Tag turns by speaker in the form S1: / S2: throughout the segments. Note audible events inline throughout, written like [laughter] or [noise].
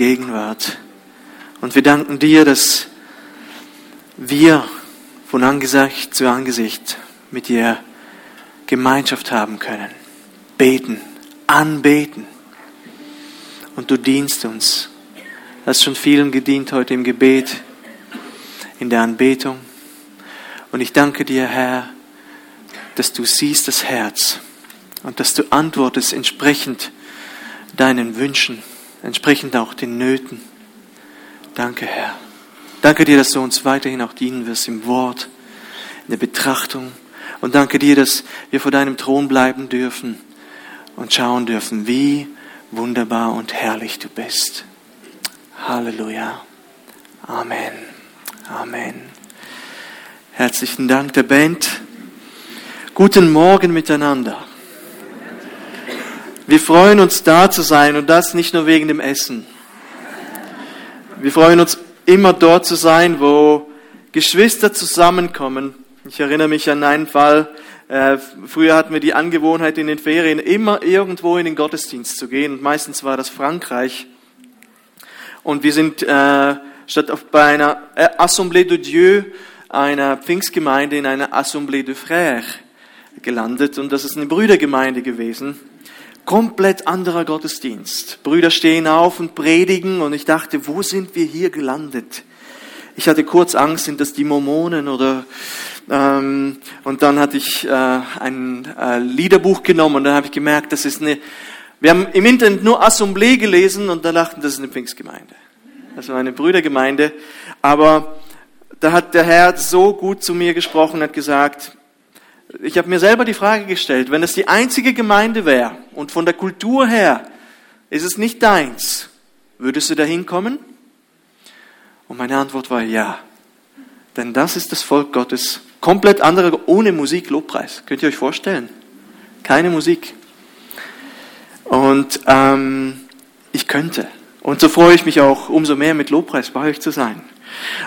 S1: Gegenwart. Und wir danken dir, dass wir von Angesicht zu Angesicht mit dir Gemeinschaft haben können. Beten, anbeten. Und du dienst uns. Du hast schon vielen gedient heute im Gebet, in der Anbetung. Und ich danke dir, Herr, dass du siehst das Herz und dass du antwortest entsprechend deinen Wünschen, entsprechend auch den Nöten. Danke, Herr. Danke dir, dass du uns weiterhin auch dienen wirst im Wort, in der Betrachtung. Und danke dir, dass wir vor deinem Thron bleiben dürfen und schauen dürfen, wie wunderbar und herrlich du bist. Halleluja. Amen. Amen. Herzlichen Dank der Band. Guten Morgen miteinander. Wir freuen uns da zu sein und das nicht nur wegen dem Essen. Wir freuen uns immer dort zu sein, wo Geschwister zusammenkommen. Ich erinnere mich an einen Fall, äh, früher hatten wir die Angewohnheit in den Ferien immer irgendwo in den Gottesdienst zu gehen und meistens war das Frankreich. Und wir sind äh, statt bei einer äh, Assemblée de Dieu, einer Pfingstgemeinde, in einer Assemblée de Frères gelandet und das ist eine Brüdergemeinde gewesen komplett anderer Gottesdienst. Brüder stehen auf und predigen und ich dachte, wo sind wir hier gelandet? Ich hatte kurz Angst, sind das die Mormonen oder ähm, und dann hatte ich äh, ein äh, Liederbuch genommen und dann habe ich gemerkt, das ist eine. Wir haben im Internet nur Assemblée gelesen und dann dachten, das ist eine Pfingstgemeinde. Das war eine Brüdergemeinde, aber da hat der Herr so gut zu mir gesprochen, hat gesagt, ich habe mir selber die Frage gestellt, wenn es die einzige Gemeinde wäre und von der Kultur her ist es nicht deins, würdest du da hinkommen? Und meine Antwort war ja. Denn das ist das Volk Gottes. Komplett andere, ohne Musik, Lobpreis. Könnt ihr euch vorstellen? Keine Musik. Und ähm, ich könnte. Und so freue ich mich auch umso mehr mit Lobpreis bei euch zu sein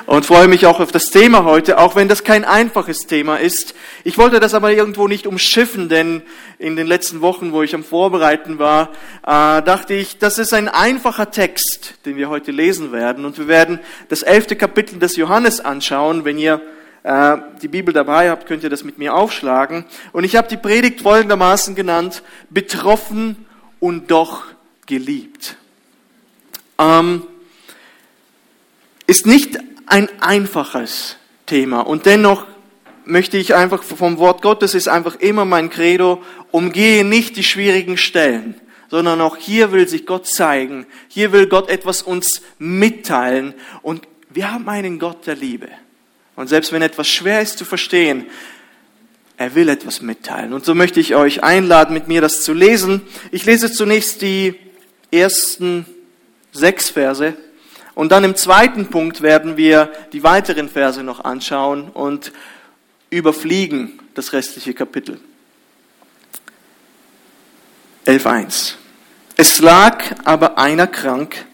S1: und freue mich auch auf das Thema heute, auch wenn das kein einfaches Thema ist. Ich wollte das aber irgendwo nicht umschiffen, denn in den letzten Wochen, wo ich am Vorbereiten war, äh, dachte ich, das ist ein einfacher Text, den wir heute lesen werden. Und wir werden das elfte Kapitel des Johannes anschauen. Wenn ihr äh, die Bibel dabei habt, könnt ihr das mit mir aufschlagen. Und ich habe die Predigt folgendermaßen genannt, betroffen und doch geliebt. Ähm, ist nicht ein einfaches Thema und dennoch möchte ich einfach vom Wort Gottes ist einfach immer mein Credo, umgehe nicht die schwierigen Stellen, sondern auch hier will sich Gott zeigen, hier will Gott etwas uns mitteilen und wir haben einen Gott der Liebe. Und selbst wenn etwas schwer ist zu verstehen, er will etwas mitteilen. Und so möchte ich euch einladen, mit mir das zu lesen. Ich lese zunächst die ersten sechs Verse und dann im zweiten Punkt werden wir die weiteren Verse noch anschauen und überfliegen das restliche Kapitel. 11.1. Es lag aber einer krank,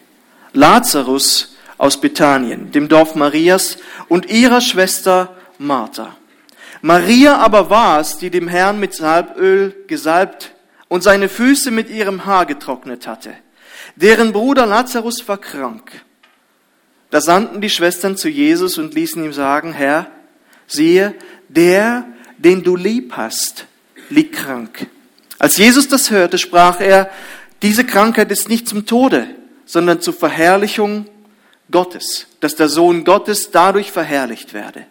S1: Lazarus aus Bethanien, dem Dorf Marias und ihrer Schwester Martha. Maria aber war es, die dem Herrn mit Salböl gesalbt und seine Füße mit ihrem Haar getrocknet hatte. Deren Bruder Lazarus war krank. Da sandten die Schwestern zu Jesus und ließen ihm sagen, Herr, siehe, der, den du lieb hast, liegt krank. Als Jesus das hörte, sprach er, diese Krankheit ist nicht zum Tode, sondern zur Verherrlichung Gottes, dass der Sohn Gottes dadurch verherrlicht werde.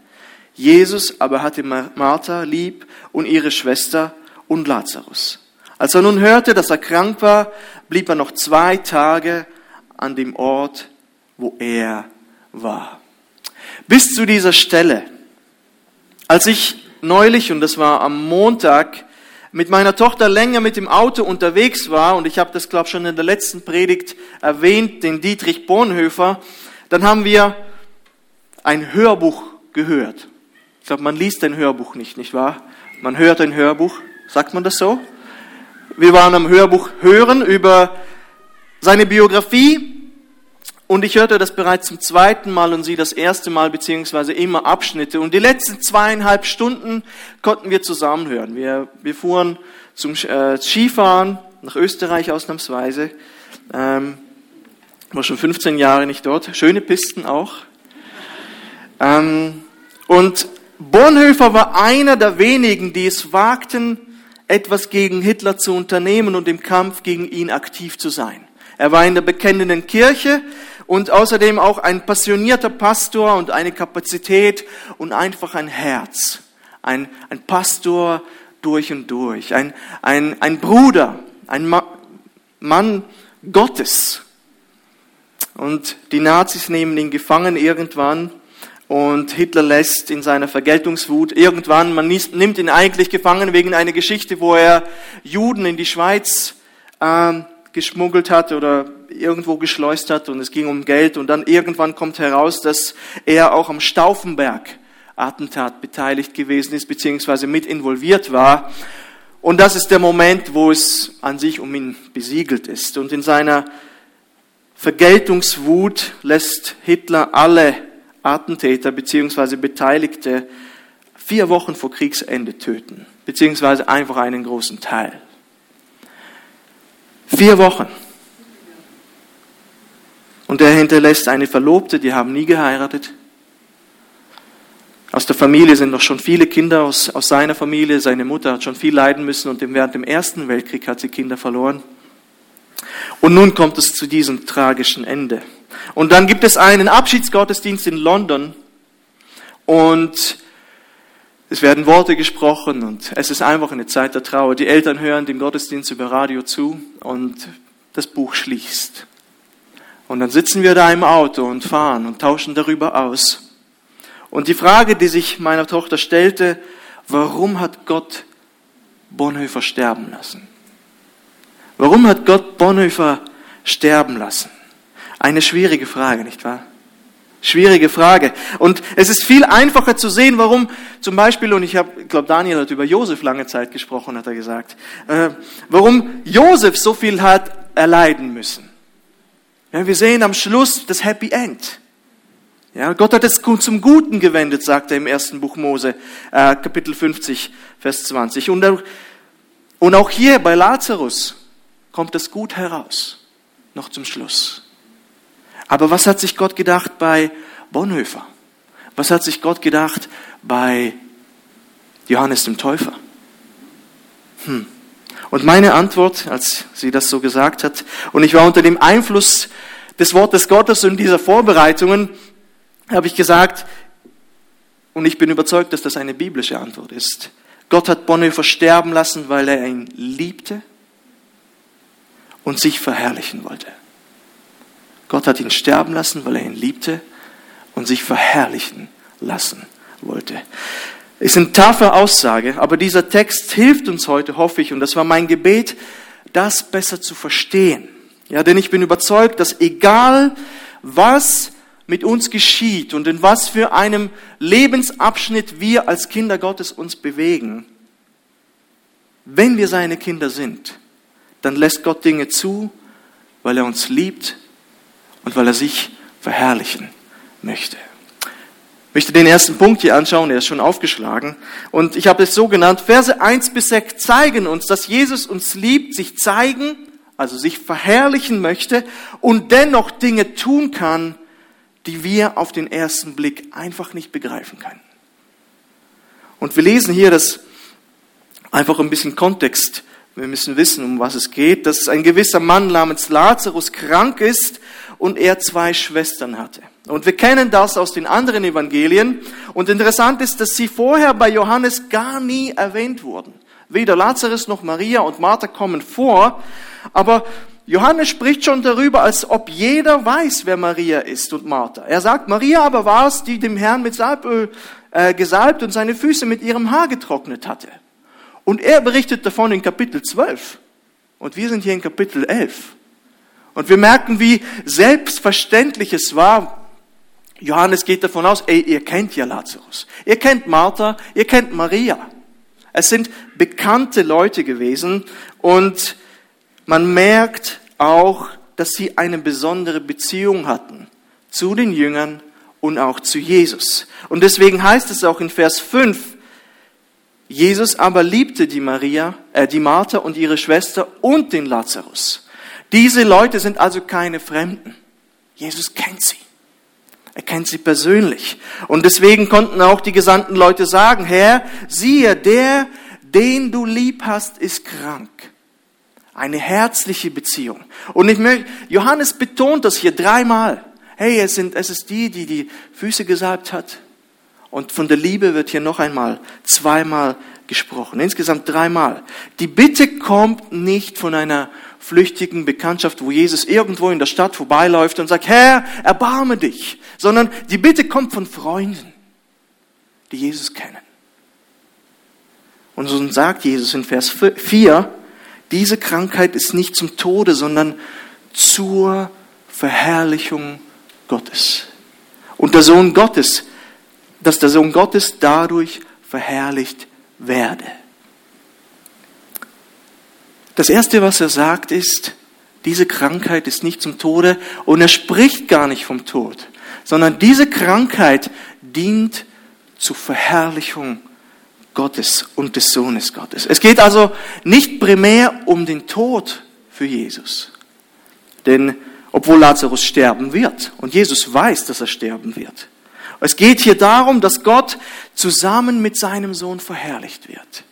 S1: Jesus aber hatte Martha lieb und ihre Schwester und Lazarus. Als er nun hörte, dass er krank war, blieb er noch zwei Tage an dem Ort, wo er war. Bis zu dieser Stelle, als ich neulich, und das war am Montag, mit meiner Tochter länger mit dem Auto unterwegs war, und ich habe das, glaube ich, schon in der letzten Predigt erwähnt, den Dietrich Bonhoeffer, dann haben wir ein Hörbuch gehört. Ich glaube, man liest ein Hörbuch nicht, nicht wahr? Man hört ein Hörbuch, sagt man das so? Wir waren am Hörbuch hören über seine Biografie, und ich hörte das bereits zum zweiten Mal und sie das erste Mal, beziehungsweise immer Abschnitte. Und die letzten zweieinhalb Stunden konnten wir zusammen hören. Wir, wir fuhren zum äh, Skifahren, nach Österreich ausnahmsweise. Ähm, war schon 15 Jahre nicht dort. Schöne Pisten auch. Ähm, und Bonhoeffer war einer der wenigen, die es wagten, etwas gegen Hitler zu unternehmen und im Kampf gegen ihn aktiv zu sein. Er war in der bekennenden Kirche und außerdem auch ein passionierter Pastor und eine Kapazität und einfach ein Herz. Ein, ein Pastor durch und durch. Ein, ein, ein Bruder, ein Ma Mann Gottes. Und die Nazis nehmen ihn gefangen irgendwann und Hitler lässt in seiner Vergeltungswut irgendwann, man nimmt ihn eigentlich gefangen wegen einer Geschichte, wo er Juden in die Schweiz äh, geschmuggelt hat oder irgendwo geschleust hat und es ging um Geld und dann irgendwann kommt heraus, dass er auch am Stauffenberg Attentat beteiligt gewesen ist, beziehungsweise mit involviert war. Und das ist der Moment, wo es an sich um ihn besiegelt ist. Und in seiner Vergeltungswut lässt Hitler alle Attentäter bzw. Beteiligte vier Wochen vor Kriegsende töten, beziehungsweise einfach einen großen Teil. Vier Wochen. Und er hinterlässt eine Verlobte, die haben nie geheiratet. Aus der Familie sind noch schon viele Kinder aus, aus seiner Familie. Seine Mutter hat schon viel leiden müssen und während dem Ersten Weltkrieg hat sie Kinder verloren. Und nun kommt es zu diesem tragischen Ende. Und dann gibt es einen Abschiedsgottesdienst in London und es werden Worte gesprochen und es ist einfach eine Zeit der Trauer. Die Eltern hören dem Gottesdienst über Radio zu und das Buch schließt. Und dann sitzen wir da im Auto und fahren und tauschen darüber aus. Und die Frage, die sich meiner Tochter stellte, warum hat Gott Bonhoeffer sterben lassen? Warum hat Gott Bonhoeffer sterben lassen? Eine schwierige Frage, nicht wahr? Schwierige Frage. Und es ist viel einfacher zu sehen, warum zum Beispiel, und ich habe, glaube, Daniel hat über Josef lange Zeit gesprochen, hat er gesagt, äh, warum Josef so viel hat erleiden müssen. Ja, wir sehen am Schluss das Happy End. Ja, Gott hat es zum Guten gewendet, sagt er im ersten Buch Mose, äh, Kapitel 50, Vers 20. Und, und auch hier bei Lazarus kommt das gut heraus, noch zum Schluss. Aber was hat sich Gott gedacht bei Bonhoeffer? Was hat sich Gott gedacht bei Johannes dem Täufer? Hm. Und meine Antwort, als sie das so gesagt hat, und ich war unter dem Einfluss des Wortes Gottes und dieser Vorbereitungen, habe ich gesagt, und ich bin überzeugt, dass das eine biblische Antwort ist. Gott hat Bonhoeffer sterben lassen, weil er ihn liebte und sich verherrlichen wollte. Gott hat ihn sterben lassen, weil er ihn liebte und sich verherrlichen lassen wollte. Ist eine taffe Aussage, aber dieser Text hilft uns heute, hoffe ich, und das war mein Gebet, das besser zu verstehen. Ja, denn ich bin überzeugt, dass egal was mit uns geschieht und in was für einem Lebensabschnitt wir als Kinder Gottes uns bewegen, wenn wir seine Kinder sind, dann lässt Gott Dinge zu, weil er uns liebt und weil er sich verherrlichen möchte. Ich möchte den ersten Punkt hier anschauen, er ist schon aufgeschlagen. Und ich habe es so genannt, Verse 1 bis 6 zeigen uns, dass Jesus uns liebt, sich zeigen, also sich verherrlichen möchte und dennoch Dinge tun kann, die wir auf den ersten Blick einfach nicht begreifen können. Und wir lesen hier das einfach ein bisschen Kontext wir müssen wissen, um was es geht, dass ein gewisser Mann namens Lazarus krank ist und er zwei Schwestern hatte. Und wir kennen das aus den anderen Evangelien. Und interessant ist, dass sie vorher bei Johannes gar nie erwähnt wurden. Weder Lazarus noch Maria und Martha kommen vor, aber Johannes spricht schon darüber, als ob jeder weiß, wer Maria ist und Martha. Er sagt, Maria aber war es, die dem Herrn mit Salböl äh, gesalbt und seine Füße mit ihrem Haar getrocknet hatte. Und er berichtet davon in Kapitel 12. Und wir sind hier in Kapitel 11. Und wir merken, wie selbstverständlich es war. Johannes geht davon aus, ey, ihr kennt ja Lazarus. Ihr kennt Martha, ihr kennt Maria. Es sind bekannte Leute gewesen und man merkt auch, dass sie eine besondere Beziehung hatten zu den Jüngern und auch zu Jesus. Und deswegen heißt es auch in Vers 5, Jesus aber liebte die Maria, äh, die Martha und ihre Schwester und den Lazarus. Diese Leute sind also keine Fremden. Jesus kennt sie. Er kennt sie persönlich. Und deswegen konnten auch die gesandten Leute sagen, Herr, siehe, der, den du lieb hast, ist krank. Eine herzliche Beziehung. Und ich möchte, Johannes betont das hier dreimal. Hey, es, sind, es ist die, die die Füße gesalbt hat. Und von der Liebe wird hier noch einmal, zweimal gesprochen. Insgesamt dreimal. Die Bitte kommt nicht von einer flüchtigen Bekanntschaft, wo Jesus irgendwo in der Stadt vorbeiläuft und sagt, Herr, erbarme dich, sondern die Bitte kommt von Freunden, die Jesus kennen. Und so sagt Jesus in Vers 4, diese Krankheit ist nicht zum Tode, sondern zur Verherrlichung Gottes. Und der Sohn Gottes, dass der Sohn Gottes dadurch verherrlicht werde. Das Erste, was er sagt, ist, diese Krankheit ist nicht zum Tode und er spricht gar nicht vom Tod, sondern diese Krankheit dient zur Verherrlichung Gottes und des Sohnes Gottes. Es geht also nicht primär um den Tod für Jesus. Denn obwohl Lazarus sterben wird und Jesus weiß, dass er sterben wird. Es geht hier darum, dass Gott zusammen mit seinem Sohn verherrlicht wird.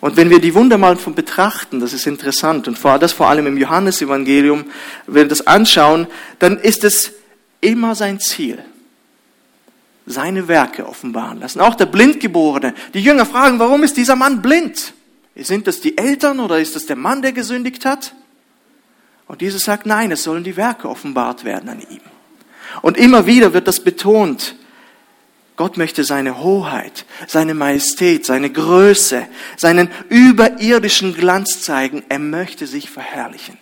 S1: Und wenn wir die Wunder mal von betrachten, das ist interessant, und das vor allem im Johannesevangelium, wenn wir das anschauen, dann ist es immer sein Ziel, seine Werke offenbaren lassen. Auch der Blindgeborene. Die Jünger fragen, warum ist dieser Mann blind? Sind das die Eltern oder ist das der Mann, der gesündigt hat? Und Jesus sagt, nein, es sollen die Werke offenbart werden an ihm. Und immer wieder wird das betont. Gott möchte seine Hoheit, seine Majestät, seine Größe, seinen überirdischen Glanz zeigen. Er möchte sich verherrlichen.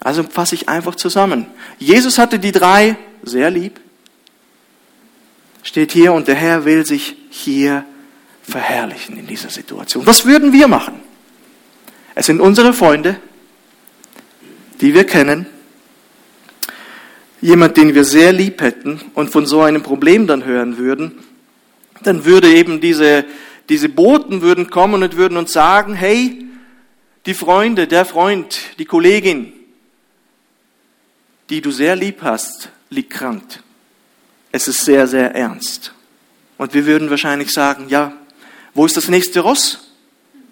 S1: Also fasse ich einfach zusammen. Jesus hatte die drei sehr lieb. Steht hier und der Herr will sich hier verherrlichen in dieser Situation. Was würden wir machen? Es sind unsere Freunde, die wir kennen, jemand, den wir sehr lieb hätten und von so einem Problem dann hören würden, dann würde eben diese, diese Boten würden kommen und würden uns sagen, hey, die Freunde, der Freund, die Kollegin, die du sehr lieb hast, liegt krank. Es ist sehr, sehr ernst. Und wir würden wahrscheinlich sagen, ja, wo ist das nächste Ross?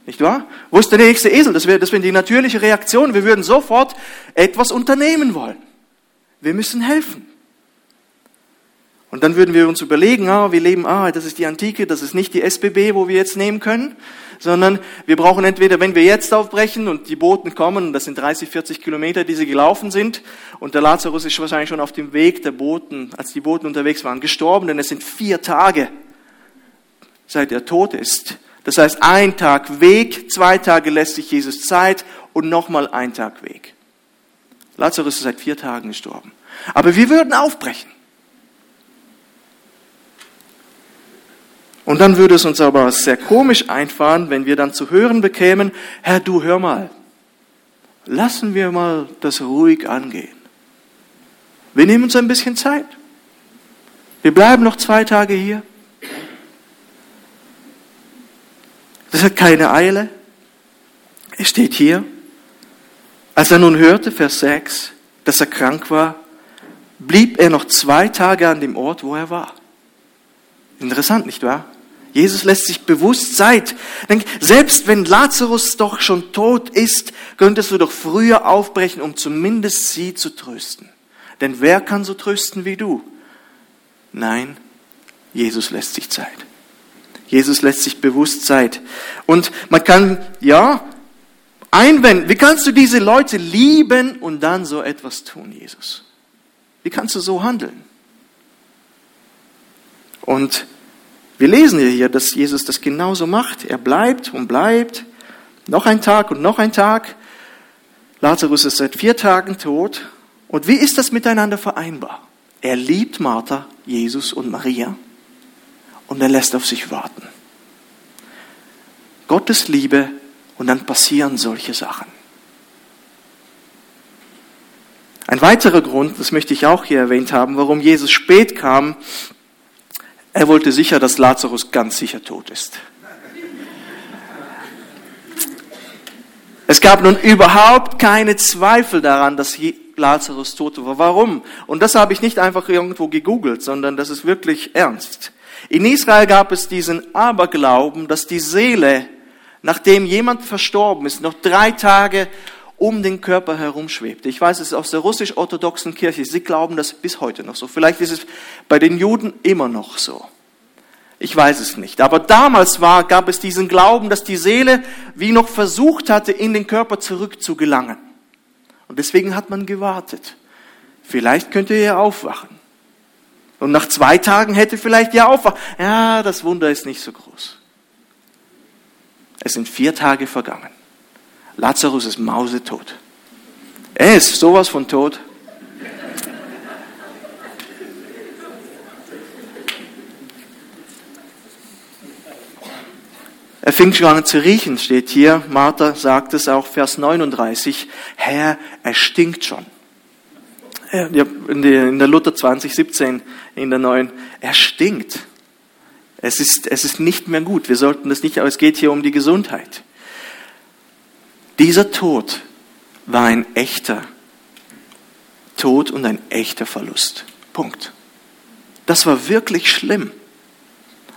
S1: Nicht wahr? Wo ist der nächste Esel? Das wäre, das wäre die natürliche Reaktion. Wir würden sofort etwas unternehmen wollen. Wir müssen helfen. Und dann würden wir uns überlegen, ah, wir leben, ah, das ist die Antike, das ist nicht die SBB, wo wir jetzt nehmen können, sondern wir brauchen entweder, wenn wir jetzt aufbrechen und die Boten kommen, das sind 30, 40 Kilometer, die sie gelaufen sind, und der Lazarus ist wahrscheinlich schon auf dem Weg der Boten, als die Boten unterwegs waren, gestorben, denn es sind vier Tage, seit er tot ist. Das heißt, ein Tag Weg, zwei Tage lässt sich Jesus Zeit und nochmal ein Tag Weg. Lazarus ist seit vier Tagen gestorben. Aber wir würden aufbrechen. Und dann würde es uns aber sehr komisch einfahren, wenn wir dann zu hören bekämen, Herr, du hör mal, lassen wir mal das ruhig angehen. Wir nehmen uns ein bisschen Zeit. Wir bleiben noch zwei Tage hier. Das hat keine Eile. Es steht hier. Als er nun hörte, Vers 6, dass er krank war, blieb er noch zwei Tage an dem Ort, wo er war. Interessant, nicht wahr? Jesus lässt sich bewusst Zeit. Denk, selbst wenn Lazarus doch schon tot ist, könntest du doch früher aufbrechen, um zumindest sie zu trösten. Denn wer kann so trösten wie du? Nein, Jesus lässt sich Zeit. Jesus lässt sich bewusst Zeit. Und man kann, ja, einwenden, wie kannst du diese Leute lieben und dann so etwas tun, Jesus? Wie kannst du so handeln? Und wir lesen hier, dass Jesus das genauso macht. Er bleibt und bleibt. Noch ein Tag und noch ein Tag. Lazarus ist seit vier Tagen tot. Und wie ist das miteinander vereinbar? Er liebt Martha, Jesus und Maria und er lässt auf sich warten. Gottes Liebe und dann passieren solche Sachen. Ein weiterer Grund, das möchte ich auch hier erwähnt haben, warum Jesus spät kam, er wollte sicher, dass Lazarus ganz sicher tot ist. Es gab nun überhaupt keine Zweifel daran, dass Lazarus tot war. Warum? Und das habe ich nicht einfach irgendwo gegoogelt, sondern das ist wirklich ernst. In Israel gab es diesen Aberglauben, dass die Seele, nachdem jemand verstorben ist, noch drei Tage um den Körper herumschwebt. Ich weiß es ist aus der russisch-orthodoxen Kirche. Sie glauben das bis heute noch so. Vielleicht ist es bei den Juden immer noch so. Ich weiß es nicht. Aber damals war, gab es diesen Glauben, dass die Seele wie noch versucht hatte, in den Körper zurückzugelangen. Und deswegen hat man gewartet. Vielleicht könnte er aufwachen. Und nach zwei Tagen hätte vielleicht ja aufwachen. Ja, das Wunder ist nicht so groß. Es sind vier Tage vergangen. Lazarus ist mausetot. Er ist sowas von tot. Er fing schon an zu riechen, steht hier. Martha sagt es auch, Vers 39. Herr, er stinkt schon. In der Luther 2017, in der neuen, er stinkt. Es ist, es ist nicht mehr gut. Wir sollten das nicht, aber es geht hier um die Gesundheit. Dieser Tod war ein echter Tod und ein echter Verlust. Punkt. Das war wirklich schlimm.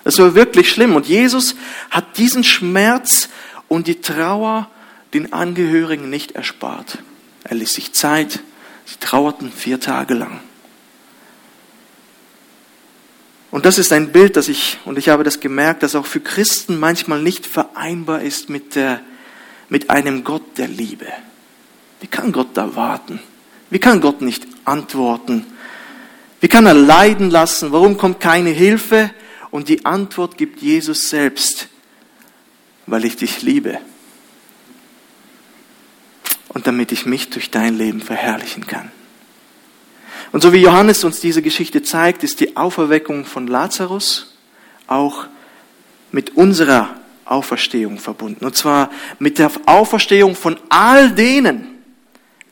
S1: Das war wirklich schlimm. Und Jesus hat diesen Schmerz und die Trauer den Angehörigen nicht erspart. Er ließ sich Zeit. Sie trauerten vier Tage lang. Und das ist ein Bild, das ich, und ich habe das gemerkt, das auch für Christen manchmal nicht vereinbar ist mit, der, mit einem Gott der Liebe. Wie kann Gott da warten? Wie kann Gott nicht antworten? Wie kann er leiden lassen? Warum kommt keine Hilfe? Und die Antwort gibt Jesus selbst, weil ich dich liebe. Und damit ich mich durch dein Leben verherrlichen kann. Und so wie Johannes uns diese Geschichte zeigt, ist die Auferweckung von Lazarus auch mit unserer Auferstehung verbunden. Und zwar mit der Auferstehung von all denen,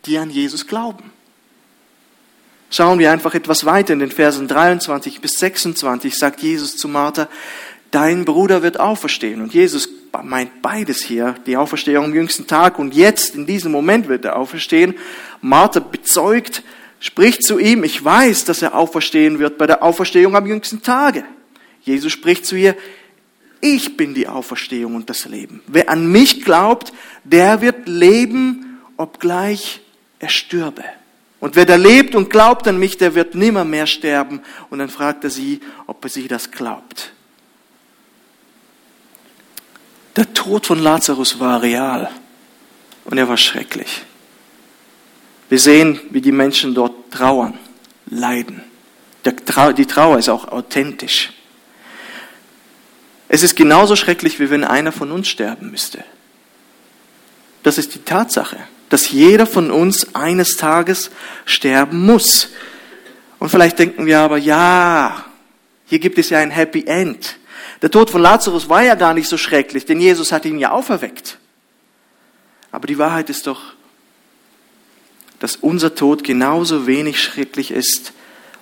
S1: die an Jesus glauben. Schauen wir einfach etwas weiter in den Versen 23 bis 26, sagt Jesus zu Martha, dein Bruder wird auferstehen. Und Jesus meint beides hier, die Auferstehung am jüngsten Tag und jetzt, in diesem Moment wird er auferstehen. Martha bezeugt, spricht zu ihm, ich weiß, dass er auferstehen wird bei der Auferstehung am jüngsten Tage. Jesus spricht zu ihr, ich bin die Auferstehung und das Leben. Wer an mich glaubt, der wird leben, obgleich er stürbe. Und wer da lebt und glaubt an mich, der wird nimmer mehr sterben. Und dann fragt er sie, ob er sie das glaubt. Der Tod von Lazarus war real und er war schrecklich. Wir sehen, wie die Menschen dort trauern, leiden. Die Trauer ist auch authentisch. Es ist genauso schrecklich, wie wenn einer von uns sterben müsste. Das ist die Tatsache dass jeder von uns eines Tages sterben muss. Und vielleicht denken wir aber, ja, hier gibt es ja ein Happy End. Der Tod von Lazarus war ja gar nicht so schrecklich, denn Jesus hat ihn ja auferweckt. Aber die Wahrheit ist doch, dass unser Tod genauso wenig schrecklich ist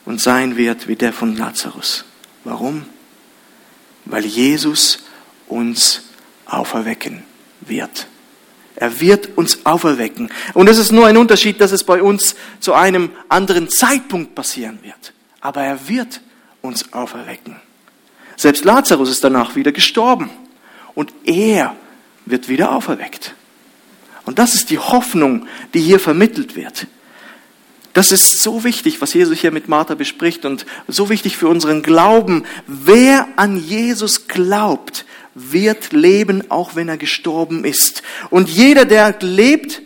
S1: und sein wird wie der von Lazarus. Warum? Weil Jesus uns auferwecken wird. Er wird uns auferwecken. Und es ist nur ein Unterschied, dass es bei uns zu einem anderen Zeitpunkt passieren wird. Aber er wird uns auferwecken. Selbst Lazarus ist danach wieder gestorben. Und er wird wieder auferweckt. Und das ist die Hoffnung, die hier vermittelt wird. Das ist so wichtig, was Jesus hier mit Martha bespricht und so wichtig für unseren Glauben. Wer an Jesus glaubt, wird leben, auch wenn er gestorben ist. Und jeder, der lebt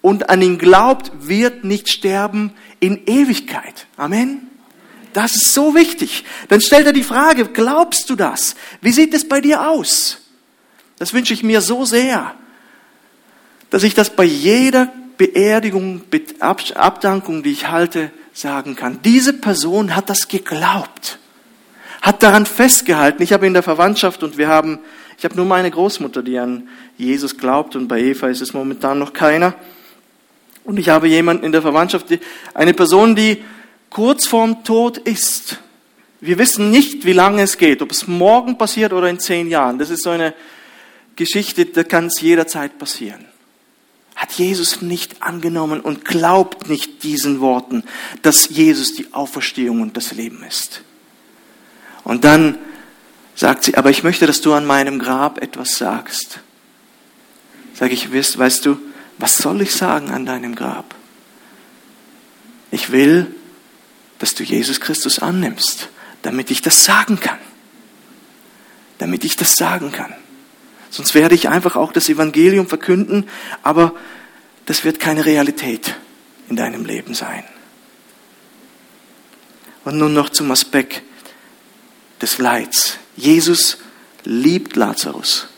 S1: und an ihn glaubt, wird nicht sterben in Ewigkeit. Amen. Das ist so wichtig. Dann stellt er die Frage, glaubst du das? Wie sieht es bei dir aus? Das wünsche ich mir so sehr, dass ich das bei jeder Beerdigung, Abdankung, die ich halte, sagen kann. Diese Person hat das geglaubt hat daran festgehalten. Ich habe in der Verwandtschaft und wir haben, ich habe nur meine Großmutter, die an Jesus glaubt und bei Eva ist es momentan noch keiner. Und ich habe jemanden in der Verwandtschaft, eine Person, die kurz vorm Tod ist. Wir wissen nicht, wie lange es geht, ob es morgen passiert oder in zehn Jahren. Das ist so eine Geschichte, da kann es jederzeit passieren. Hat Jesus nicht angenommen und glaubt nicht diesen Worten, dass Jesus die Auferstehung und das Leben ist. Und dann sagt sie, aber ich möchte, dass du an meinem Grab etwas sagst. Sag ich, weißt du, was soll ich sagen an deinem Grab? Ich will, dass du Jesus Christus annimmst, damit ich das sagen kann. Damit ich das sagen kann. Sonst werde ich einfach auch das Evangelium verkünden, aber das wird keine Realität in deinem Leben sein. Und nun noch zum Aspekt des Leids. Jesus liebt Lazarus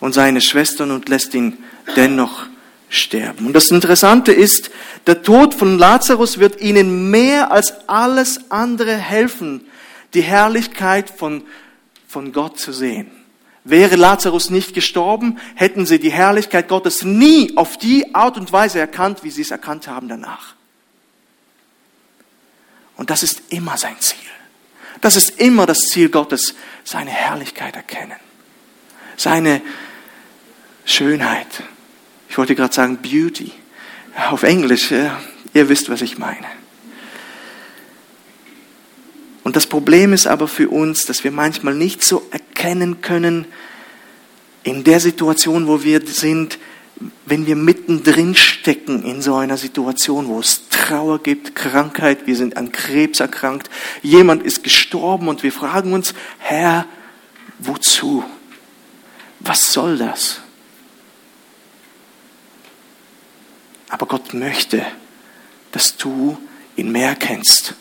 S1: und seine Schwestern und lässt ihn dennoch sterben. Und das Interessante ist, der Tod von Lazarus wird ihnen mehr als alles andere helfen, die Herrlichkeit von, von Gott zu sehen. Wäre Lazarus nicht gestorben, hätten sie die Herrlichkeit Gottes nie auf die Art und Weise erkannt, wie sie es erkannt haben danach. Und das ist immer sein Ziel. Das ist immer das Ziel Gottes, seine Herrlichkeit erkennen, seine Schönheit. Ich wollte gerade sagen Beauty. Auf Englisch, ihr wisst, was ich meine. Und das Problem ist aber für uns, dass wir manchmal nicht so erkennen können, in der Situation, wo wir sind, wenn wir mittendrin stecken in so einer Situation, wo es Trauer gibt, Krankheit, wir sind an Krebs erkrankt, jemand ist gestorben und wir fragen uns, Herr, wozu? Was soll das? Aber Gott möchte, dass du ihn mehr kennst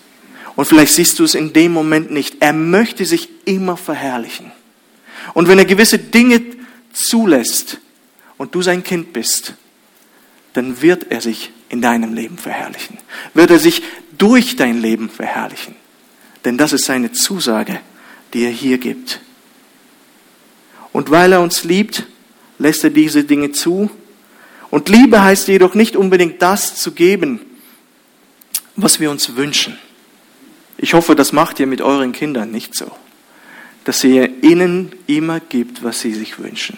S1: und vielleicht siehst du es in dem Moment nicht. Er möchte sich immer verherrlichen. Und wenn er gewisse Dinge zulässt und du sein Kind bist, dann wird er sich in deinem Leben verherrlichen. Wird er sich durch dein Leben verherrlichen. Denn das ist seine Zusage, die er hier gibt. Und weil er uns liebt, lässt er diese Dinge zu. Und Liebe heißt jedoch nicht unbedingt das zu geben, was wir uns wünschen. Ich hoffe, das macht ihr mit euren Kindern nicht so, dass ihr ihnen immer gibt, was sie sich wünschen.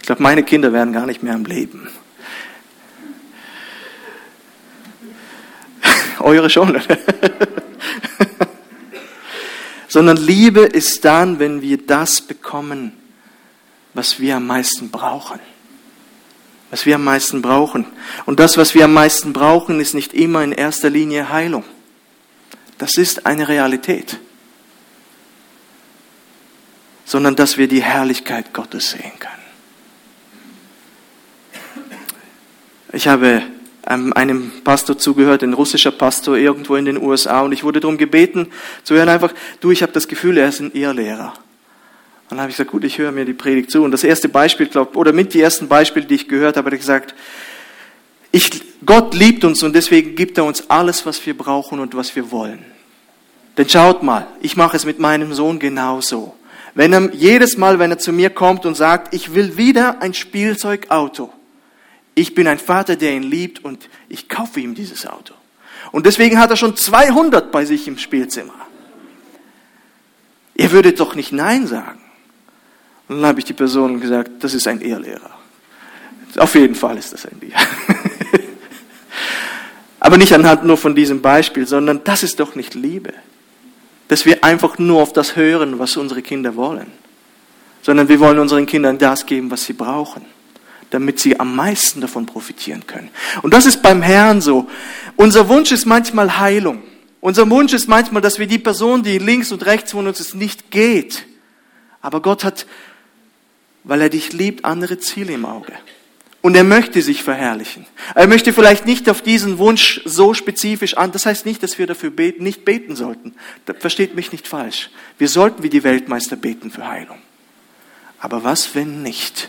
S1: Ich glaube, meine Kinder werden gar nicht mehr am Leben. [laughs] Eure schon. [laughs] Sondern Liebe ist dann, wenn wir das bekommen, was wir am meisten brauchen. Was wir am meisten brauchen. Und das, was wir am meisten brauchen, ist nicht immer in erster Linie Heilung. Das ist eine Realität. Sondern dass wir die Herrlichkeit Gottes sehen können. Ich habe einem Pastor zugehört, ein russischer Pastor irgendwo in den USA, und ich wurde darum gebeten zu hören einfach, du, ich habe das Gefühl, er ist ein Irrlehrer. Und dann habe ich gesagt, gut, ich höre mir die Predigt zu. Und das erste Beispiel, glaub, oder mit die ersten Beispiele, die ich gehört habe, hat er gesagt, ich, Gott liebt uns und deswegen gibt er uns alles, was wir brauchen und was wir wollen. Denn schaut mal, ich mache es mit meinem Sohn genauso. Wenn er jedes Mal, wenn er zu mir kommt und sagt, ich will wieder ein Spielzeugauto. Ich bin ein Vater, der ihn liebt und ich kaufe ihm dieses Auto. Und deswegen hat er schon 200 bei sich im Spielzimmer. Ihr würdet doch nicht Nein sagen. Und dann habe ich die Person gesagt, das ist ein Ehrlehrer. Auf jeden Fall ist das ein Bier. [laughs] Aber nicht anhand nur von diesem Beispiel, sondern das ist doch nicht Liebe. Dass wir einfach nur auf das hören, was unsere Kinder wollen. Sondern wir wollen unseren Kindern das geben, was sie brauchen, damit sie am meisten davon profitieren können. Und das ist beim Herrn so. Unser Wunsch ist manchmal Heilung. Unser Wunsch ist manchmal, dass wir die Person, die links und rechts von uns ist, nicht geht. Aber Gott hat, weil er dich liebt, andere Ziele im Auge. Und er möchte sich verherrlichen. Er möchte vielleicht nicht auf diesen Wunsch so spezifisch an. Das heißt nicht, dass wir dafür beten, nicht beten sollten. Das versteht mich nicht falsch. Wir sollten wie die Weltmeister beten für Heilung. Aber was, wenn nicht?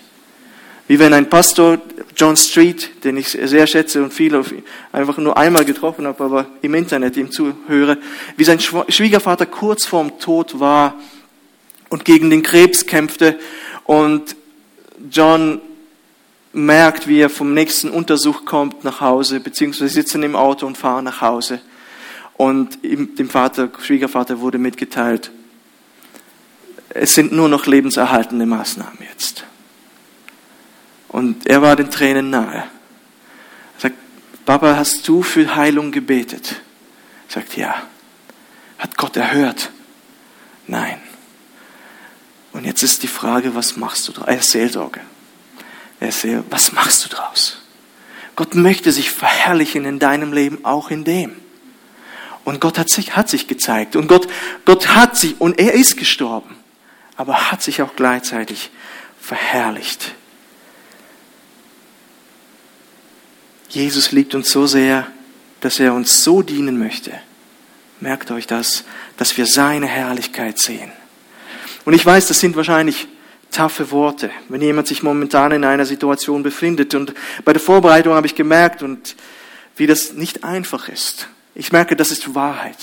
S1: Wie wenn ein Pastor, John Street, den ich sehr schätze und viele einfach nur einmal getroffen habe, aber im Internet ihm zuhöre, wie sein Schwiegervater kurz vorm Tod war und gegen den Krebs kämpfte und John merkt, wie er vom nächsten Untersuch kommt nach Hause, beziehungsweise sitzen im Auto und fahren nach Hause. Und dem Vater, Schwiegervater wurde mitgeteilt, es sind nur noch lebenserhaltende Maßnahmen jetzt. Und er war den Tränen nahe. Er sagt, Papa, hast du für Heilung gebetet? Er sagt, ja. Hat Gott erhört? Nein. Und jetzt ist die Frage, was machst du? Er Seelsorge. Er Seelsorge. Was machst du draus? Gott möchte sich verherrlichen in deinem Leben, auch in dem. Und Gott hat sich, hat sich gezeigt. Und Gott, Gott hat sich, und er ist gestorben, aber hat sich auch gleichzeitig verherrlicht. Jesus liebt uns so sehr, dass er uns so dienen möchte. Merkt euch das, dass wir seine Herrlichkeit sehen. Und ich weiß, das sind wahrscheinlich taffe Worte, wenn jemand sich momentan in einer Situation befindet. Und bei der Vorbereitung habe ich gemerkt, und wie das nicht einfach ist. Ich merke, das ist Wahrheit.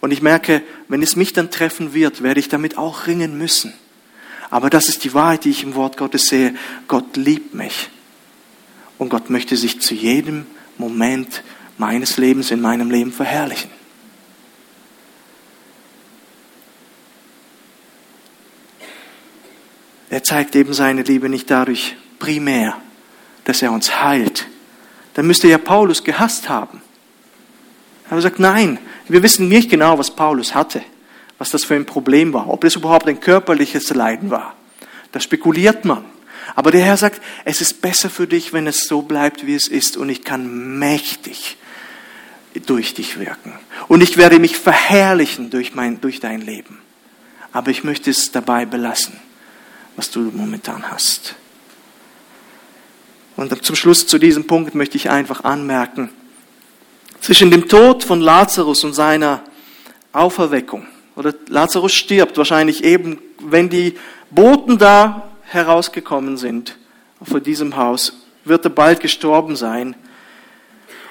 S1: Und ich merke, wenn es mich dann treffen wird, werde ich damit auch ringen müssen. Aber das ist die Wahrheit, die ich im Wort Gottes sehe. Gott liebt mich. Und Gott möchte sich zu jedem Moment meines Lebens in meinem Leben verherrlichen. Er zeigt eben seine Liebe nicht dadurch primär, dass er uns heilt. Dann müsste ja Paulus gehasst haben. Er hat gesagt, nein, wir wissen nicht genau, was Paulus hatte, was das für ein Problem war, ob es überhaupt ein körperliches Leiden war. Da spekuliert man. Aber der Herr sagt, es ist besser für dich, wenn es so bleibt, wie es ist, und ich kann mächtig durch dich wirken. Und ich werde mich verherrlichen durch, mein, durch dein Leben. Aber ich möchte es dabei belassen was du momentan hast. Und zum Schluss zu diesem Punkt möchte ich einfach anmerken, zwischen dem Tod von Lazarus und seiner Auferweckung, oder Lazarus stirbt wahrscheinlich eben, wenn die Boten da herausgekommen sind, vor diesem Haus, wird er bald gestorben sein.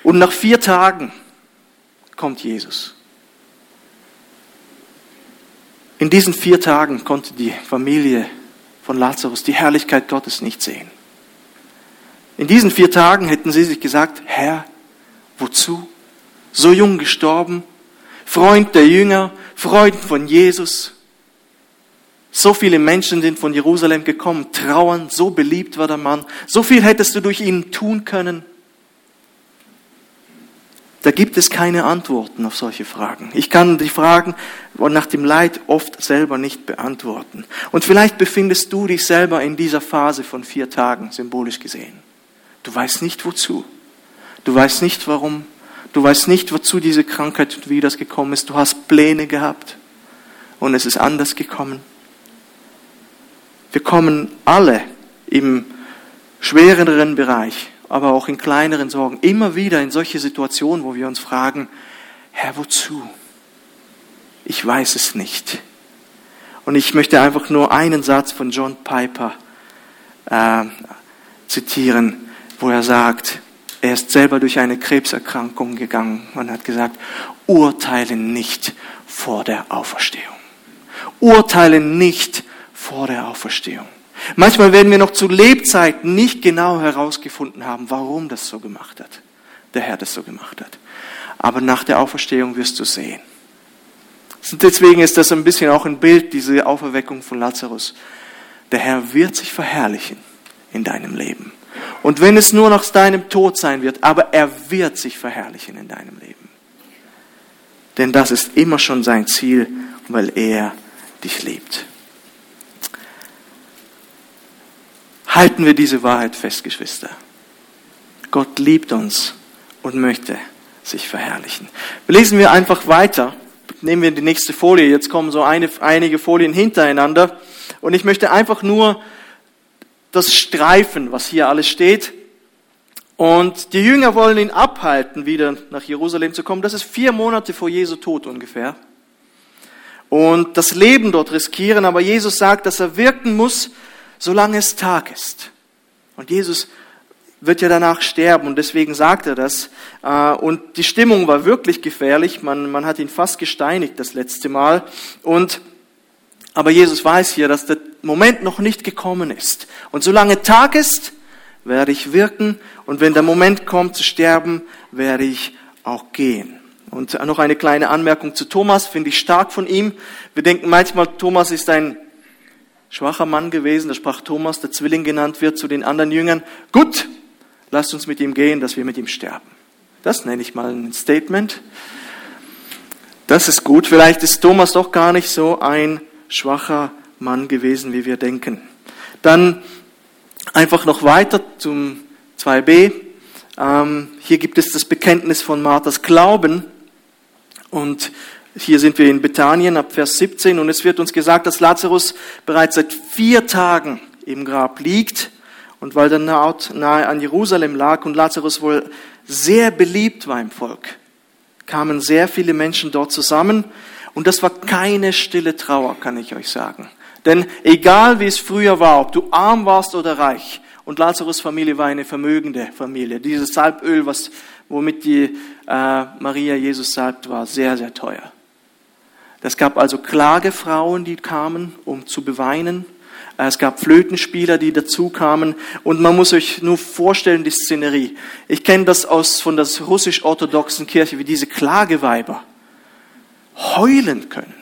S1: Und nach vier Tagen kommt Jesus. In diesen vier Tagen konnte die Familie von Lazarus die Herrlichkeit Gottes nicht sehen. In diesen vier Tagen hätten sie sich gesagt, Herr, wozu? So jung gestorben, Freund der Jünger, Freund von Jesus. So viele Menschen sind von Jerusalem gekommen, trauern, so beliebt war der Mann, so viel hättest du durch ihn tun können. Da gibt es keine Antworten auf solche Fragen. Ich kann die Fragen nach dem Leid oft selber nicht beantworten. Und vielleicht befindest du dich selber in dieser Phase von vier Tagen, symbolisch gesehen. Du weißt nicht wozu. Du weißt nicht warum. Du weißt nicht, wozu diese Krankheit und wie das gekommen ist. Du hast Pläne gehabt und es ist anders gekommen. Wir kommen alle im schwereren Bereich aber auch in kleineren Sorgen, immer wieder in solche Situationen, wo wir uns fragen, Herr, wozu? Ich weiß es nicht. Und ich möchte einfach nur einen Satz von John Piper äh, zitieren, wo er sagt, er ist selber durch eine Krebserkrankung gegangen und hat gesagt, urteile nicht vor der Auferstehung. Urteile nicht vor der Auferstehung. Manchmal werden wir noch zu Lebzeiten nicht genau herausgefunden haben, warum das so gemacht hat, der Herr das so gemacht hat. Aber nach der Auferstehung wirst du sehen. Deswegen ist das ein bisschen auch ein Bild, diese Auferweckung von Lazarus. Der Herr wird sich verherrlichen in deinem Leben. Und wenn es nur nach deinem Tod sein wird, aber er wird sich verherrlichen in deinem Leben. Denn das ist immer schon sein Ziel, weil er dich liebt. Halten wir diese Wahrheit fest, Geschwister. Gott liebt uns und möchte sich verherrlichen. Lesen wir einfach weiter. Nehmen wir die nächste Folie. Jetzt kommen so eine, einige Folien hintereinander. Und ich möchte einfach nur das streifen, was hier alles steht. Und die Jünger wollen ihn abhalten, wieder nach Jerusalem zu kommen. Das ist vier Monate vor Jesu Tod ungefähr. Und das Leben dort riskieren. Aber Jesus sagt, dass er wirken muss, solange es Tag ist. Und Jesus wird ja danach sterben und deswegen sagt er das. Äh, und die Stimmung war wirklich gefährlich. Man, man hat ihn fast gesteinigt das letzte Mal. Und, aber Jesus weiß hier, dass der Moment noch nicht gekommen ist. Und solange Tag ist, werde ich wirken. Und wenn der Moment kommt zu sterben, werde ich auch gehen. Und noch eine kleine Anmerkung zu Thomas, finde ich stark von ihm. Wir denken manchmal, Thomas ist ein schwacher Mann gewesen, da sprach Thomas, der Zwilling genannt wird, zu den anderen Jüngern, gut, lasst uns mit ihm gehen, dass wir mit ihm sterben. Das nenne ich mal ein Statement. Das ist gut. Vielleicht ist Thomas doch gar nicht so ein schwacher Mann gewesen, wie wir denken. Dann einfach noch weiter zum 2b. Ähm, hier gibt es das Bekenntnis von Marthas Glauben. Und hier sind wir in Bethanien ab Vers 17 und es wird uns gesagt, dass Lazarus bereits seit vier Tagen im Grab liegt. Und weil der Ort nahe an Jerusalem lag und Lazarus wohl sehr beliebt war im Volk, kamen sehr viele Menschen dort zusammen und das war keine stille Trauer, kann ich euch sagen. Denn egal wie es früher war, ob du arm warst oder reich, und Lazarus Familie war eine vermögende Familie. Dieses Salböl, was, womit die äh, Maria Jesus salbt, war sehr, sehr teuer. Es gab also Klagefrauen, die kamen, um zu beweinen. Es gab Flötenspieler, die dazu kamen. Und man muss euch nur vorstellen, die Szenerie. Ich kenne das aus, von der russisch-orthodoxen Kirche, wie diese Klageweiber heulen können.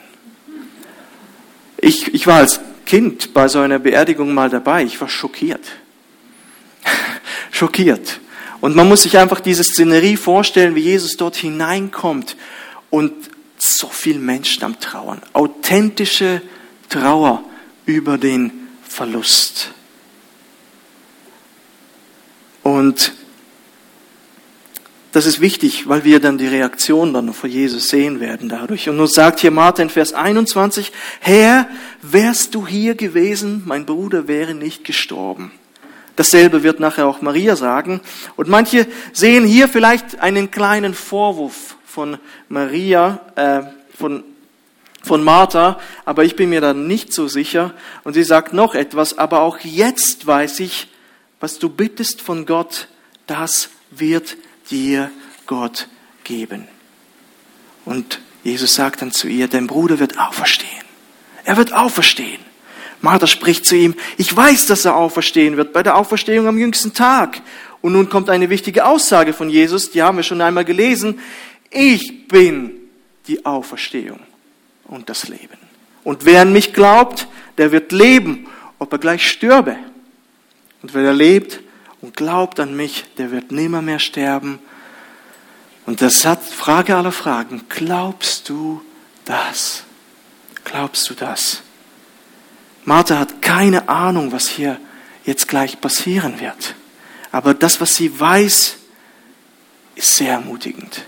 S1: Ich, ich war als Kind bei so einer Beerdigung mal dabei. Ich war schockiert. [laughs] schockiert. Und man muss sich einfach diese Szenerie vorstellen, wie Jesus dort hineinkommt und so viel Menschen am Trauern. Authentische Trauer über den Verlust. Und das ist wichtig, weil wir dann die Reaktion dann von Jesus sehen werden dadurch. Und nun sagt hier Martha in Vers 21, Herr, wärst du hier gewesen, mein Bruder wäre nicht gestorben. Dasselbe wird nachher auch Maria sagen. Und manche sehen hier vielleicht einen kleinen Vorwurf von Maria, äh, von, von Martha, aber ich bin mir da nicht so sicher. Und sie sagt noch etwas, aber auch jetzt weiß ich, was du bittest von Gott, das wird dir Gott geben. Und Jesus sagt dann zu ihr, dein Bruder wird auferstehen. Er wird auferstehen. Martha spricht zu ihm, ich weiß, dass er auferstehen wird bei der Auferstehung am jüngsten Tag. Und nun kommt eine wichtige Aussage von Jesus, die haben wir schon einmal gelesen. Ich bin die Auferstehung und das Leben. Und wer an mich glaubt, der wird leben, ob er gleich stürbe. Und wer lebt und glaubt an mich, der wird nimmer mehr sterben. Und das hat Frage aller Fragen. Glaubst du das? Glaubst du das? Martha hat keine Ahnung, was hier jetzt gleich passieren wird. Aber das, was sie weiß, ist sehr ermutigend.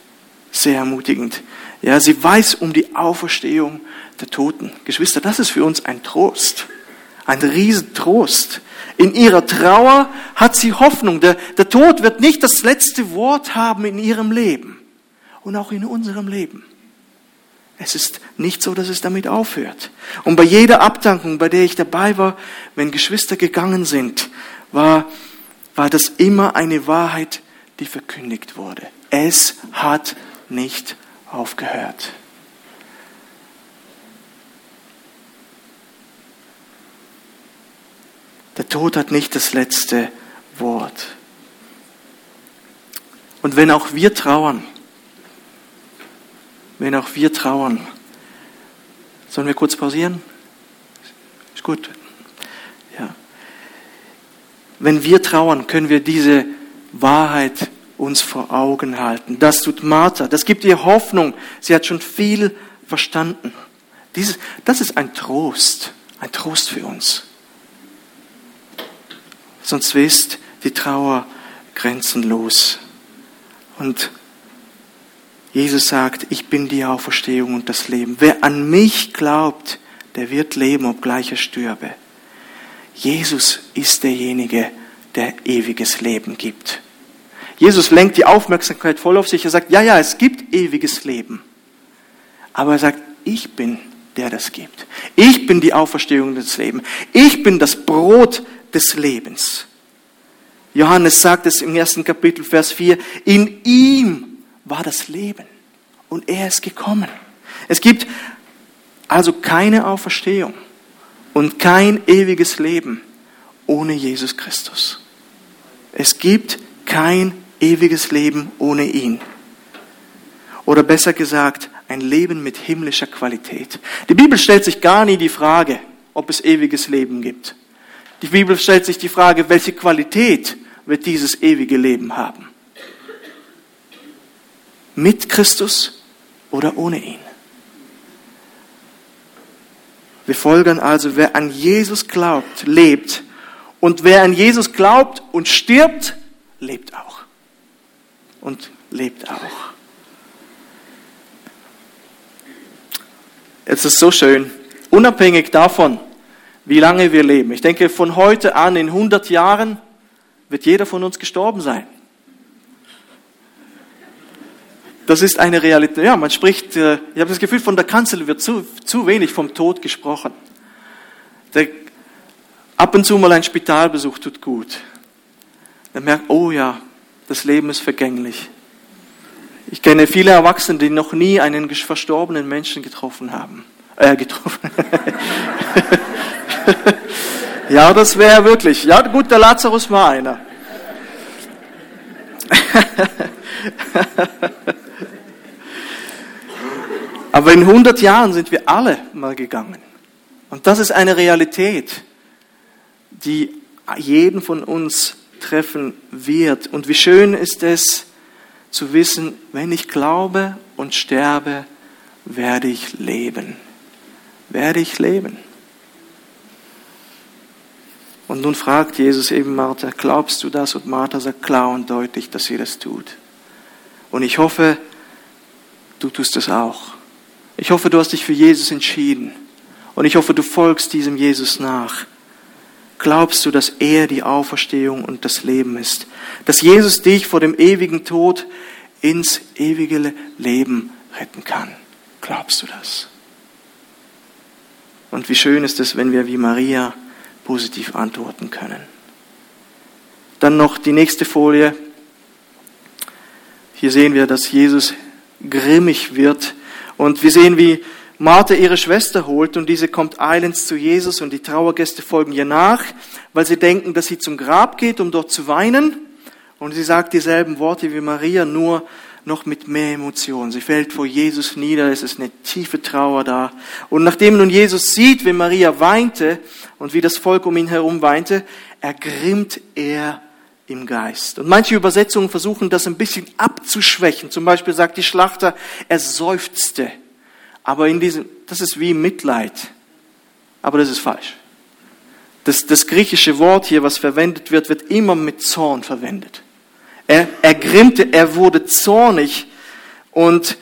S1: Sehr ermutigend. Ja, sie weiß um die Auferstehung der Toten. Geschwister, das ist für uns ein Trost. Ein Riesentrost. In ihrer Trauer hat sie Hoffnung. Der, der Tod wird nicht das letzte Wort haben in ihrem Leben und auch in unserem Leben. Es ist nicht so, dass es damit aufhört. Und bei jeder Abdankung, bei der ich dabei war, wenn Geschwister gegangen sind, war, war das immer eine Wahrheit, die verkündigt wurde. Es hat nicht aufgehört. Der Tod hat nicht das letzte Wort. Und wenn auch wir trauern, wenn auch wir trauern, sollen wir kurz pausieren? Ist gut. Ja. Wenn wir trauern, können wir diese Wahrheit uns vor Augen halten. Das tut Martha. Das gibt ihr Hoffnung. Sie hat schon viel verstanden. Dieses, das ist ein Trost. Ein Trost für uns. Sonst ist die Trauer grenzenlos. Und Jesus sagt, ich bin die Auferstehung und das Leben. Wer an mich glaubt, der wird leben, obgleich er stürbe. Jesus ist derjenige, der ewiges Leben gibt. Jesus lenkt die Aufmerksamkeit voll auf sich. Er sagt, ja, ja, es gibt ewiges Leben. Aber er sagt, ich bin der das gibt. Ich bin die Auferstehung des Lebens. Ich bin das Brot des Lebens. Johannes sagt es im ersten Kapitel, Vers 4, in ihm war das Leben und er ist gekommen. Es gibt also keine Auferstehung und kein ewiges Leben ohne Jesus Christus. Es gibt kein ewiges Leben ohne ihn. Oder besser gesagt, ein Leben mit himmlischer Qualität. Die Bibel stellt sich gar nie die Frage, ob es ewiges Leben gibt. Die Bibel stellt sich die Frage, welche Qualität wird dieses ewige Leben haben? Mit Christus oder ohne ihn? Wir folgern also, wer an Jesus glaubt, lebt. Und wer an Jesus glaubt und stirbt, lebt auch. Und lebt auch. Es ist so schön, unabhängig davon, wie lange wir leben. Ich denke, von heute an, in 100 Jahren, wird jeder von uns gestorben sein. Das ist eine Realität. Ja, man spricht, äh, ich habe das Gefühl, von der Kanzel wird zu, zu wenig vom Tod gesprochen. Der, ab und zu mal ein Spitalbesuch tut gut. Man merkt, oh ja, das Leben ist vergänglich. Ich kenne viele Erwachsene, die noch nie einen verstorbenen Menschen getroffen haben. Äh, getroffen. [laughs] ja, das wäre wirklich. Ja, gut, der Lazarus war einer. [laughs] Aber in 100 Jahren sind wir alle mal gegangen. Und das ist eine Realität, die jeden von uns treffen wird. Und wie schön ist es zu wissen, wenn ich glaube und sterbe, werde ich leben. Werde ich leben. Und nun fragt Jesus eben Martha, glaubst du das? Und Martha sagt klar und deutlich, dass sie das tut. Und ich hoffe, du tust das auch. Ich hoffe, du hast dich für Jesus entschieden. Und ich hoffe, du folgst diesem Jesus nach. Glaubst du, dass er die Auferstehung und das Leben ist? Dass Jesus dich vor dem ewigen Tod ins ewige Leben retten kann? Glaubst du das? Und wie schön ist es, wenn wir wie Maria positiv antworten können. Dann noch die nächste Folie. Hier sehen wir, dass Jesus grimmig wird und wir sehen, wie Martha ihre Schwester holt und diese kommt eilends zu Jesus und die Trauergäste folgen ihr nach, weil sie denken, dass sie zum Grab geht, um dort zu weinen. Und sie sagt dieselben Worte wie Maria, nur noch mit mehr Emotionen. Sie fällt vor Jesus nieder, es ist eine tiefe Trauer da. Und nachdem nun Jesus sieht, wie Maria weinte und wie das Volk um ihn herum weinte, ergrimmt er im Geist. Und manche Übersetzungen versuchen das ein bisschen abzuschwächen. Zum Beispiel sagt die Schlachter, er seufzte. Aber in diesem, das ist wie Mitleid. Aber das ist falsch. Das, das griechische Wort hier, was verwendet wird, wird immer mit Zorn verwendet. Er ergrimmte, er wurde zornig und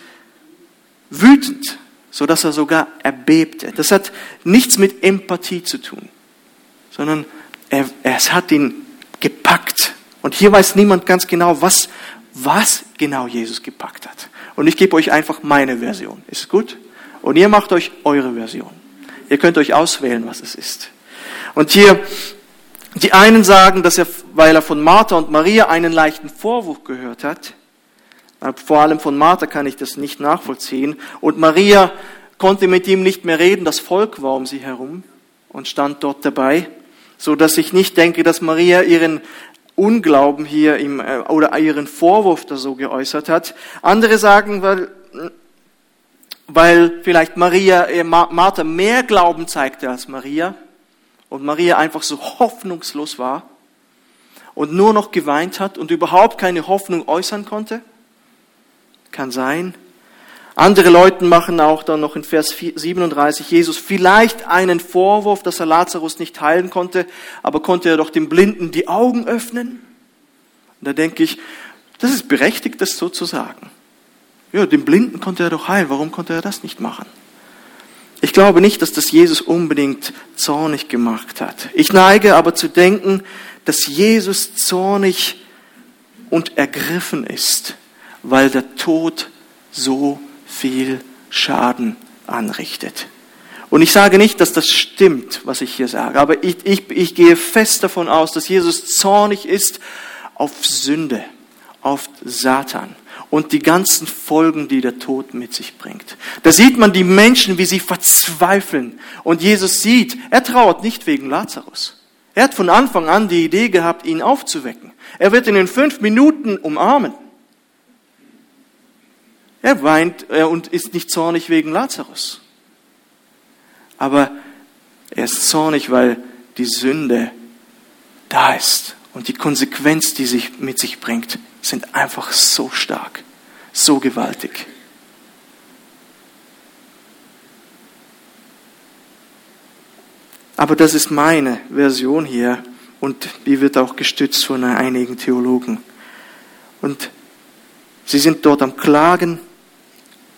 S1: wütend, so dass er sogar erbebte. Das hat nichts mit Empathie zu tun, sondern er, es hat ihn gepackt. Und hier weiß niemand ganz genau, was, was genau Jesus gepackt hat. Und ich gebe euch einfach meine Version. Ist gut? Und ihr macht euch eure Version. Ihr könnt euch auswählen, was es ist. Und hier die einen sagen, dass er, weil er von Martha und Maria einen leichten Vorwurf gehört hat, vor allem von Martha kann ich das nicht nachvollziehen, und Maria konnte mit ihm nicht mehr reden, das Volk war um sie herum und stand dort dabei, so dass ich nicht denke, dass Maria ihren Unglauben hier im, äh, oder ihren Vorwurf da so geäußert hat. Andere sagen, weil, weil vielleicht Maria, äh, Martha mehr Glauben zeigte als Maria und Maria einfach so hoffnungslos war und nur noch geweint hat und überhaupt keine Hoffnung äußern konnte? Kann sein. Andere Leute machen auch dann noch in Vers 37 Jesus vielleicht einen Vorwurf, dass er Lazarus nicht heilen konnte, aber konnte er doch dem Blinden die Augen öffnen? Und da denke ich, das ist berechtigt, das so zu sagen. Ja, dem Blinden konnte er doch heilen, warum konnte er das nicht machen? Ich glaube nicht, dass das Jesus unbedingt zornig gemacht hat. Ich neige aber zu denken, dass Jesus zornig und ergriffen ist, weil der Tod so viel Schaden anrichtet. Und ich sage nicht, dass das stimmt, was ich hier sage, aber ich, ich, ich gehe fest davon aus, dass Jesus zornig ist auf Sünde, auf Satan und die ganzen Folgen, die der Tod mit sich bringt. Da sieht man die Menschen, wie sie verzweifeln. Und Jesus sieht, er trauert nicht wegen Lazarus. Er hat von Anfang an die Idee gehabt, ihn aufzuwecken. Er wird ihn in fünf Minuten umarmen. Er weint und ist nicht zornig wegen Lazarus. Aber Er ist zornig, weil die Sünde da ist. Und die Konsequenz, die sie mit sich bringt, sind einfach so stark, so gewaltig. Aber das ist meine Version hier und die wird auch gestützt von einigen Theologen. Und sie sind dort am Klagen,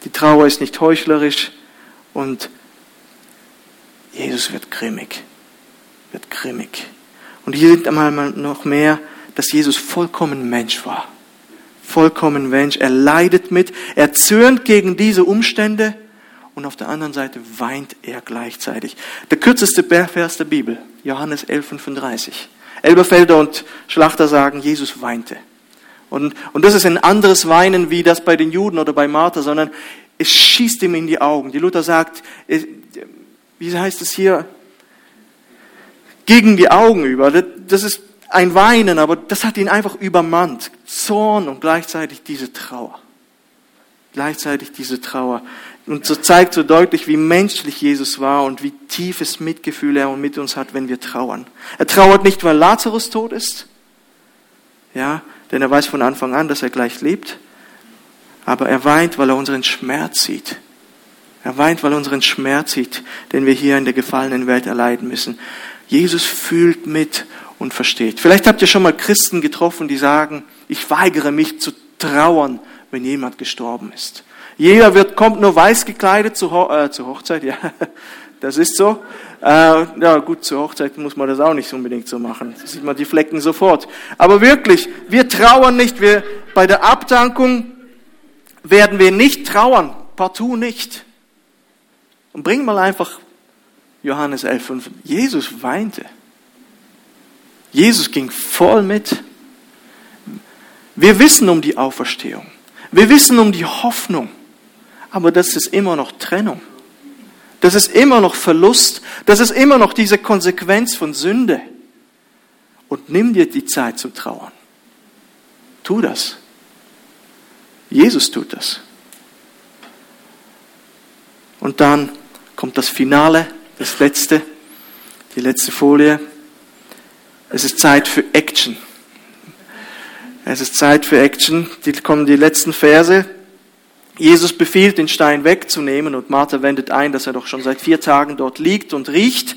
S1: die Trauer ist nicht heuchlerisch und Jesus wird grimmig, wird grimmig. Und hier sieht einmal noch mehr, dass Jesus vollkommen Mensch war. Vollkommen Mensch. Er leidet mit, er zürnt gegen diese Umstände und auf der anderen Seite weint er gleichzeitig. Der kürzeste Vers der Bibel, Johannes 11, 35. Elberfelder und Schlachter sagen, Jesus weinte. Und, und das ist ein anderes Weinen wie das bei den Juden oder bei Martha, sondern es schießt ihm in die Augen. Die Luther sagt, wie heißt es hier, gegen die Augen über. Das ist ein Weinen, aber das hat ihn einfach übermannt. Zorn und gleichzeitig diese Trauer. Gleichzeitig diese Trauer. Und so zeigt so deutlich, wie menschlich Jesus war und wie tiefes Mitgefühl er mit uns hat, wenn wir trauern. Er trauert nicht, weil Lazarus tot ist. Ja, denn er weiß von Anfang an, dass er gleich lebt. Aber er weint, weil er unseren Schmerz sieht. Er weint, weil er unseren Schmerz sieht, den wir hier in der gefallenen Welt erleiden müssen. Jesus fühlt mit und versteht. Vielleicht habt ihr schon mal Christen getroffen, die sagen, ich weigere mich zu trauern, wenn jemand gestorben ist. Jeder wird, kommt nur weiß gekleidet zur, Ho äh, zur Hochzeit, [laughs] ja, das ist so. Äh, ja gut, zur Hochzeit muss man das auch nicht unbedingt so machen. Da sieht man die Flecken sofort. Aber wirklich, wir trauern nicht. Wir, bei der Abdankung werden wir nicht trauern, partout nicht. Und bring mal einfach Johannes 11,5. Jesus weinte. Jesus ging voll mit. Wir wissen um die Auferstehung. Wir wissen um die Hoffnung aber das ist immer noch Trennung. Das ist immer noch Verlust. Das ist immer noch diese Konsequenz von Sünde. Und nimm dir die Zeit zum Trauern. Tu das. Jesus tut das. Und dann kommt das Finale, das letzte, die letzte Folie. Es ist Zeit für Action. Es ist Zeit für Action. Die kommen die letzten Verse. Jesus befiehlt, den Stein wegzunehmen und Martha wendet ein, dass er doch schon seit vier Tagen dort liegt und riecht.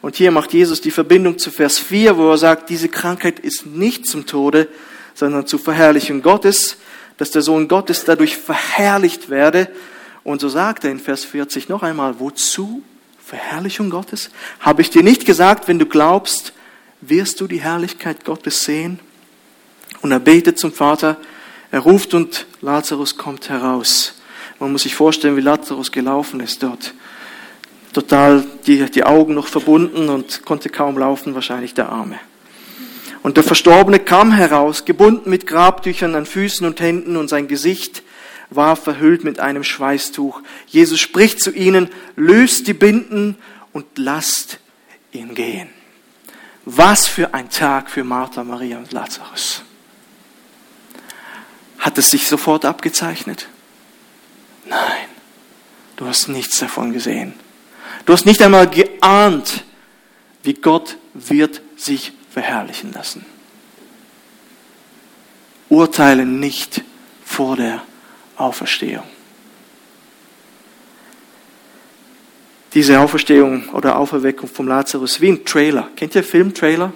S1: Und hier macht Jesus die Verbindung zu Vers 4, wo er sagt, diese Krankheit ist nicht zum Tode, sondern zur Verherrlichung Gottes, dass der Sohn Gottes dadurch verherrlicht werde. Und so sagt er in Vers 40 noch einmal, wozu Verherrlichung Gottes? Habe ich dir nicht gesagt, wenn du glaubst, wirst du die Herrlichkeit Gottes sehen? Und er betet zum Vater, er ruft und Lazarus kommt heraus. Man muss sich vorstellen, wie Lazarus gelaufen ist dort. Total die, die Augen noch verbunden und konnte kaum laufen, wahrscheinlich der Arme. Und der Verstorbene kam heraus, gebunden mit Grabtüchern an Füßen und Händen und sein Gesicht war verhüllt mit einem Schweißtuch. Jesus spricht zu ihnen, löst die Binden und lasst ihn gehen. Was für ein Tag für Martha, Maria und Lazarus. Hat es sich sofort abgezeichnet? Nein, du hast nichts davon gesehen. Du hast nicht einmal geahnt, wie Gott wird sich verherrlichen lassen. Urteile nicht vor der Auferstehung. Diese Auferstehung oder Auferweckung vom Lazarus wie ein Trailer. Kennt ihr Filmtrailer?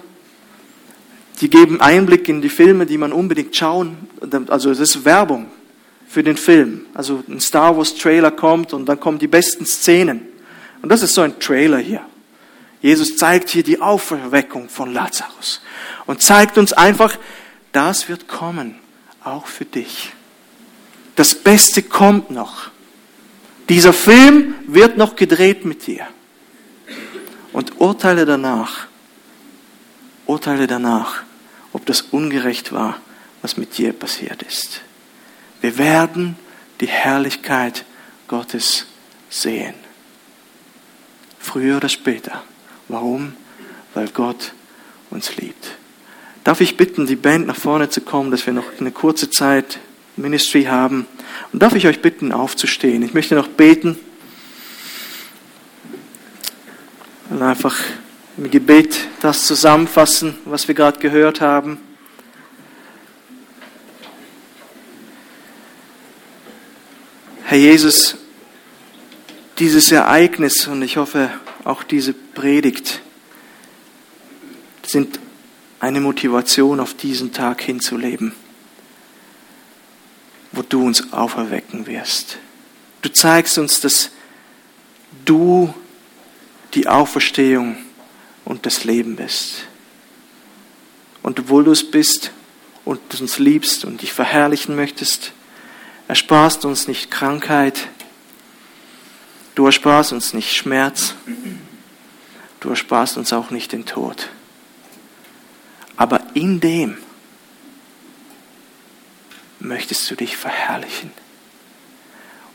S1: die geben Einblick in die Filme, die man unbedingt schauen. Also es ist Werbung für den Film. Also ein Star Wars Trailer kommt und dann kommen die besten Szenen. Und das ist so ein Trailer hier. Jesus zeigt hier die Auferweckung von Lazarus und zeigt uns einfach, das wird kommen, auch für dich. Das Beste kommt noch. Dieser Film wird noch gedreht mit dir. Und urteile danach. Urteile danach ob das ungerecht war, was mit dir passiert ist. Wir werden die Herrlichkeit Gottes sehen. Früher oder später. Warum? Weil Gott uns liebt. Darf ich bitten, die Band nach vorne zu kommen, dass wir noch eine kurze Zeit Ministry haben? Und darf ich euch bitten, aufzustehen? Ich möchte noch beten. Und einfach im Gebet das zusammenfassen, was wir gerade gehört haben. Herr Jesus, dieses Ereignis und ich hoffe auch diese Predigt sind eine Motivation, auf diesen Tag hinzuleben, wo du uns auferwecken wirst. Du zeigst uns, dass du die Auferstehung und das Leben bist. Und obwohl du es bist und uns liebst und dich verherrlichen möchtest, ersparst uns nicht Krankheit, du ersparst uns nicht Schmerz, du ersparst uns auch nicht den Tod. Aber in dem möchtest du dich verherrlichen.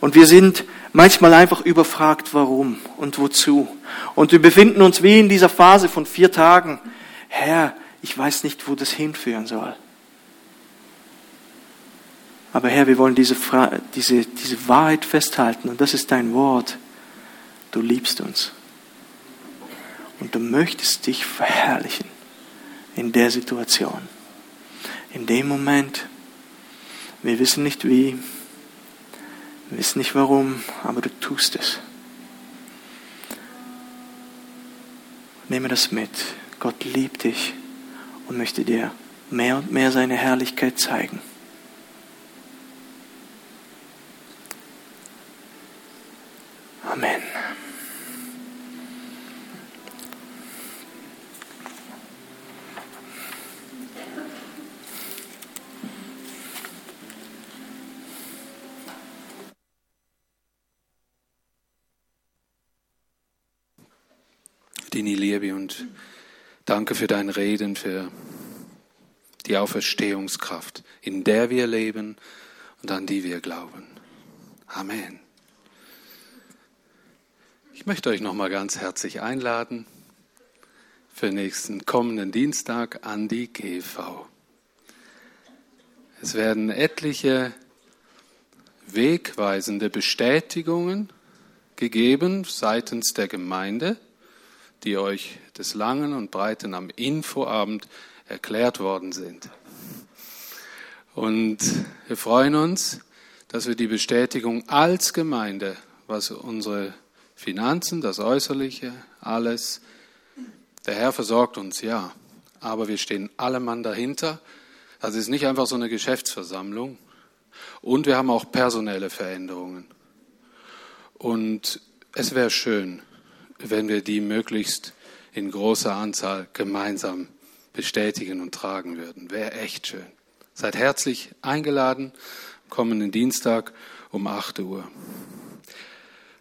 S1: Und wir sind manchmal einfach überfragt, warum und wozu. Und wir befinden uns wie in dieser Phase von vier Tagen. Herr, ich weiß nicht, wo das hinführen soll. Aber Herr, wir wollen diese, diese, diese Wahrheit festhalten und das ist dein Wort. Du liebst uns. Und du möchtest dich verherrlichen in der Situation. In dem Moment. Wir wissen nicht wie, wir wissen nicht warum, aber du tust es. Nehme das mit. Gott liebt dich und möchte dir mehr und mehr seine Herrlichkeit zeigen. Amen.
S2: Dini Liebe und danke für dein Reden, für die Auferstehungskraft, in der wir leben und an die wir glauben. Amen. Ich möchte euch nochmal ganz herzlich einladen für nächsten kommenden Dienstag an die GV. Es werden etliche wegweisende Bestätigungen gegeben seitens der Gemeinde, die euch des Langen und Breiten am Infoabend erklärt worden sind. Und wir freuen uns, dass wir die Bestätigung als Gemeinde, was unsere Finanzen, das Äußerliche, alles. Der Herr versorgt uns, ja. Aber wir stehen alle Mann dahinter. Das ist nicht einfach so eine Geschäftsversammlung. Und wir haben auch personelle Veränderungen. Und es wäre schön, wenn wir die möglichst in großer Anzahl gemeinsam bestätigen und tragen würden. Wäre echt schön. Seid herzlich eingeladen, kommenden Dienstag um 8 Uhr.